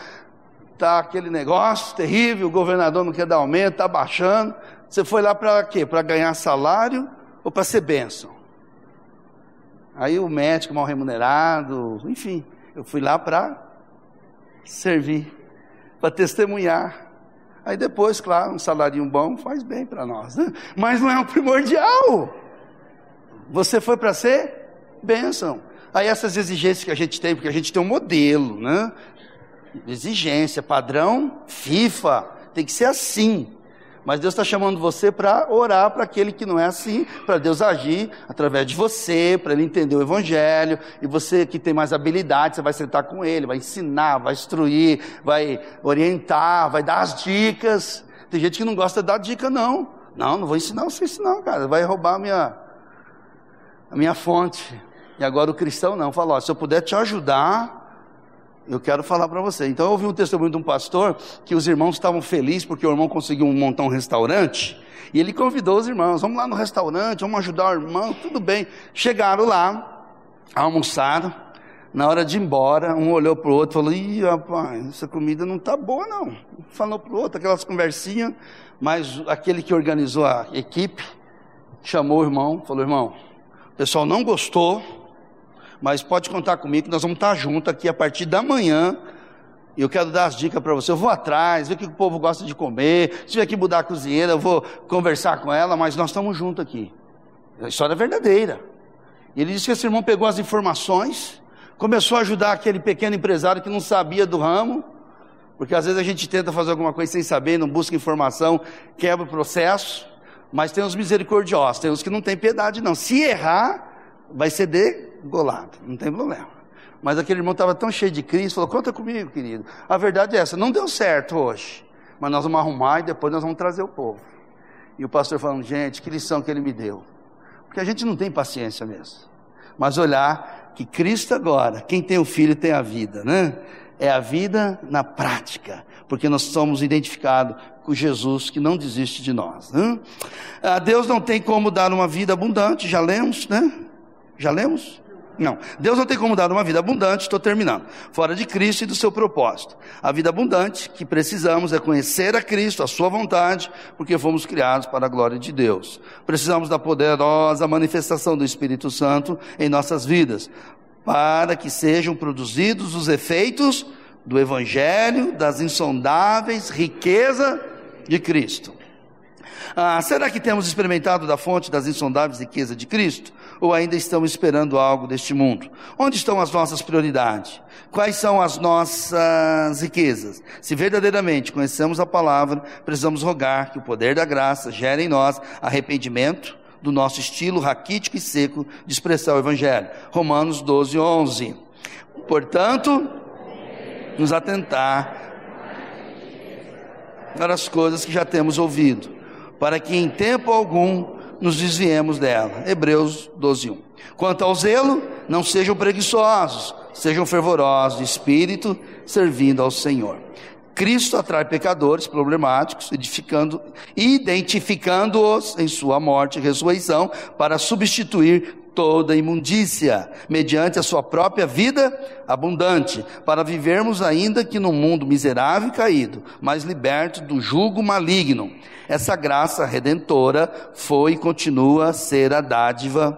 tá aquele negócio terrível, o governador não quer dar aumento, está baixando. Você foi lá para quê? Para ganhar salário ou para ser bênção? Aí o médico mal remunerado, enfim, eu fui lá para servir, para testemunhar. Aí depois, claro, um salário bom faz bem para nós, né? mas não é o primordial. Você foi para ser bênção. Aí essas exigências que a gente tem, porque a gente tem um modelo, né? Exigência, padrão, FIFA, tem que ser assim. Mas Deus está chamando você para orar para aquele que não é assim, para Deus agir através de você, para ele entender o Evangelho. E você que tem mais habilidade, você vai sentar com ele, vai ensinar, vai instruir, vai orientar, vai dar as dicas. Tem gente que não gosta de dar dica, não. Não, não vou ensinar vocês não, cara. Vai roubar a minha, a minha fonte. E agora o cristão não. Falou, se eu puder te ajudar, eu quero falar para você. Então eu ouvi um testemunho de um pastor que os irmãos estavam felizes porque o irmão conseguiu montar um restaurante. E ele convidou os irmãos, vamos lá no restaurante, vamos ajudar o irmão, tudo bem. Chegaram lá, almoçaram. Na hora de ir embora, um olhou para o outro e falou: Ih, rapaz, essa comida não está boa, não. Falou para o outro, aquelas conversinhas, mas aquele que organizou a equipe chamou o irmão, falou: Irmão, o pessoal não gostou, mas pode contar comigo que nós vamos estar juntos aqui a partir da manhã. Eu quero dar as dicas para você. Eu vou atrás, ver o que o povo gosta de comer. Se tiver que mudar a cozinheira, eu vou conversar com ela, mas nós estamos juntos aqui. A história é verdadeira. E ele disse que esse irmão pegou as informações, começou a ajudar aquele pequeno empresário que não sabia do ramo, porque às vezes a gente tenta fazer alguma coisa sem saber, não busca informação, quebra o processo, mas tem os misericordiosos, tem os que não têm piedade não. Se errar, vai ser degolado, não tem problema. Mas aquele irmão estava tão cheio de Cristo, falou: Conta comigo, querido. A verdade é essa: não deu certo hoje, mas nós vamos arrumar e depois nós vamos trazer o povo. E o pastor falando: Gente, que lição que ele me deu. Porque a gente não tem paciência mesmo. Mas olhar que Cristo agora, quem tem o filho tem a vida, né? É a vida na prática, porque nós somos identificados com Jesus que não desiste de nós. Né? Ah, Deus não tem como dar uma vida abundante, já lemos, né? Já lemos? Não. Deus não tem como dar uma vida abundante, estou terminando, fora de Cristo e do seu propósito. A vida abundante que precisamos é conhecer a Cristo, a sua vontade, porque fomos criados para a glória de Deus. Precisamos da poderosa manifestação do Espírito Santo em nossas vidas, para que sejam produzidos os efeitos do Evangelho, das insondáveis riquezas de Cristo. Ah, será que temos experimentado da fonte das insondáveis riquezas de Cristo? Ou ainda estamos esperando algo deste mundo? Onde estão as nossas prioridades? Quais são as nossas riquezas? Se verdadeiramente conhecemos a palavra, precisamos rogar que o poder da graça gere em nós arrependimento do nosso estilo raquítico e seco de expressar o Evangelho. Romanos 12, 11. Portanto, nos atentar para as coisas que já temos ouvido para que em tempo algum nos desviemos dela. Hebreus 12, 1. Quanto ao zelo, não sejam preguiçosos, sejam fervorosos de espírito, servindo ao Senhor. Cristo atrai pecadores problemáticos, edificando, identificando-os em sua morte e ressurreição para substituir toda imundícia, mediante a sua própria vida abundante, para vivermos ainda que num mundo miserável e caído, mas liberto do jugo maligno. Essa graça redentora foi e continua a ser a dádiva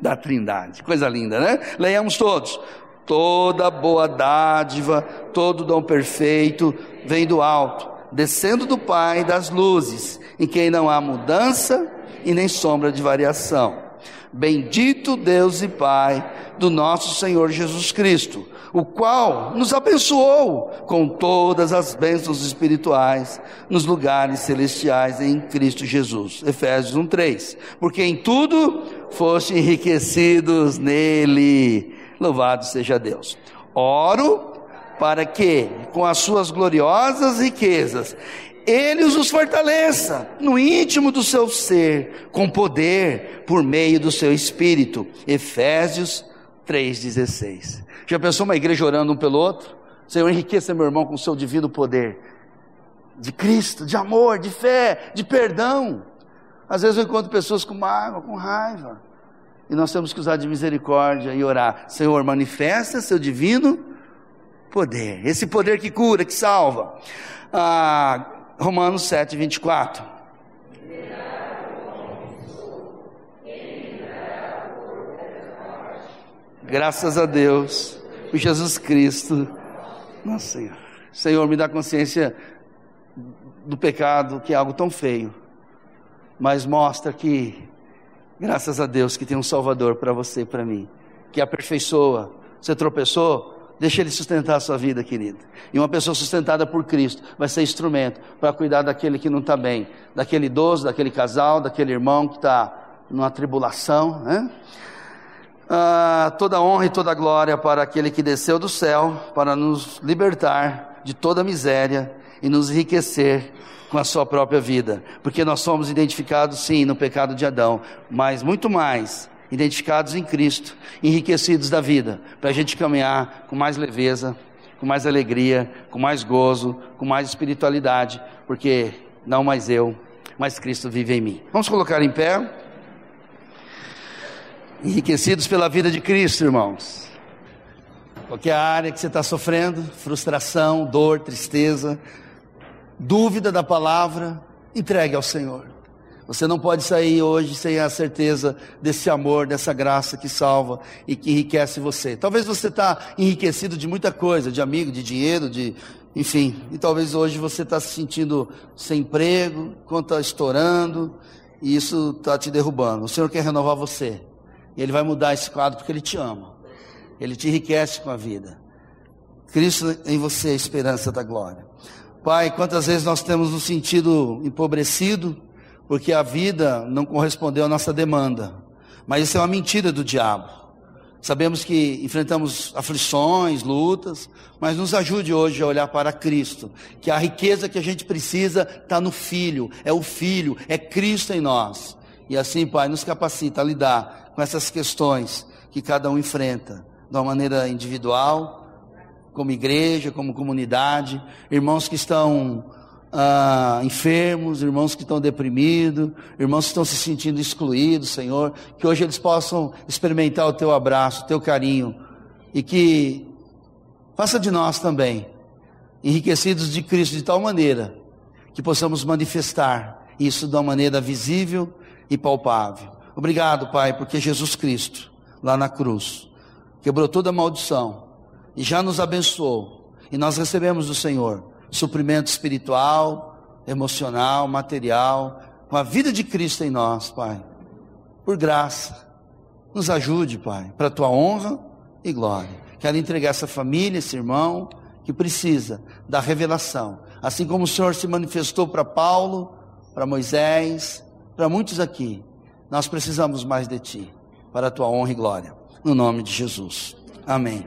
da Trindade. Coisa linda, né? Leiamos todos. Toda boa dádiva, todo dom perfeito vem do alto, descendo do Pai das luzes, em quem não há mudança e nem sombra de variação Bendito Deus e Pai do nosso Senhor Jesus Cristo, o qual nos abençoou com todas as bênçãos espirituais nos lugares celestiais em Cristo Jesus. Efésios 1:3. Porque em tudo foste enriquecidos nele. Louvado seja Deus. Oro para que, com as suas gloriosas riquezas, ele os fortaleça no íntimo do seu ser, com poder, por meio do seu espírito. Efésios 3,16. Já pensou uma igreja orando um pelo outro? Senhor, enriqueça meu irmão com o seu divino poder. De Cristo, de amor, de fé, de perdão. Às vezes eu encontro pessoas com mágoa, com raiva. E nós temos que usar de misericórdia e orar. Senhor, manifesta seu divino poder. Esse poder que cura, que salva. Ah, Romanos 7, 24. Graças a Deus, por Jesus Cristo, nosso Senhor. Senhor, me dá consciência do pecado, que é algo tão feio, mas mostra que, graças a Deus, que tem um Salvador para você e para mim, que aperfeiçoa. Você tropeçou? Deixa Ele sustentar a sua vida, querido. E uma pessoa sustentada por Cristo vai ser instrumento para cuidar daquele que não está bem, daquele idoso, daquele casal, daquele irmão que está numa tribulação. Né? Ah, toda honra e toda glória para aquele que desceu do céu para nos libertar de toda miséria e nos enriquecer com a sua própria vida, porque nós somos identificados sim no pecado de Adão, mas muito mais identificados em Cristo, enriquecidos da vida, para a gente caminhar com mais leveza, com mais alegria, com mais gozo, com mais espiritualidade, porque não mais eu, mas Cristo vive em mim. Vamos colocar em pé. Enriquecidos pela vida de Cristo, irmãos. Qualquer área que você está sofrendo, frustração, dor, tristeza, dúvida da palavra, entregue ao Senhor. Você não pode sair hoje sem a certeza desse amor, dessa graça que salva e que enriquece você. Talvez você está enriquecido de muita coisa, de amigo, de dinheiro, de enfim. E talvez hoje você está se sentindo sem emprego, conta estourando e isso está te derrubando. O Senhor quer renovar você. E Ele vai mudar esse quadro porque Ele te ama. Ele te enriquece com a vida. Cristo em você é a esperança da glória. Pai, quantas vezes nós temos nos sentido empobrecido porque a vida não correspondeu à nossa demanda. Mas isso é uma mentira do diabo. Sabemos que enfrentamos aflições, lutas, mas nos ajude hoje a olhar para Cristo, que a riqueza que a gente precisa está no Filho, é o Filho, é Cristo em nós. E assim, Pai, nos capacita a lidar com essas questões que cada um enfrenta, de uma maneira individual, como igreja, como comunidade, irmãos que estão ah, enfermos, irmãos que estão deprimidos, irmãos que estão se sentindo excluídos, Senhor, que hoje eles possam experimentar o teu abraço, o teu carinho, e que faça de nós também, enriquecidos de Cristo de tal maneira, que possamos manifestar isso de uma maneira visível e palpável. Obrigado, Pai, porque Jesus Cristo, lá na cruz, quebrou toda a maldição e já nos abençoou, e nós recebemos do Senhor suprimento espiritual, emocional, material, com a vida de Cristo em nós, Pai. Por graça, nos ajude, Pai, para a tua honra e glória. Quero entregar essa família, esse irmão, que precisa da revelação. Assim como o Senhor se manifestou para Paulo, para Moisés, para muitos aqui, nós precisamos mais de Ti, para a tua honra e glória. No nome de Jesus. Amém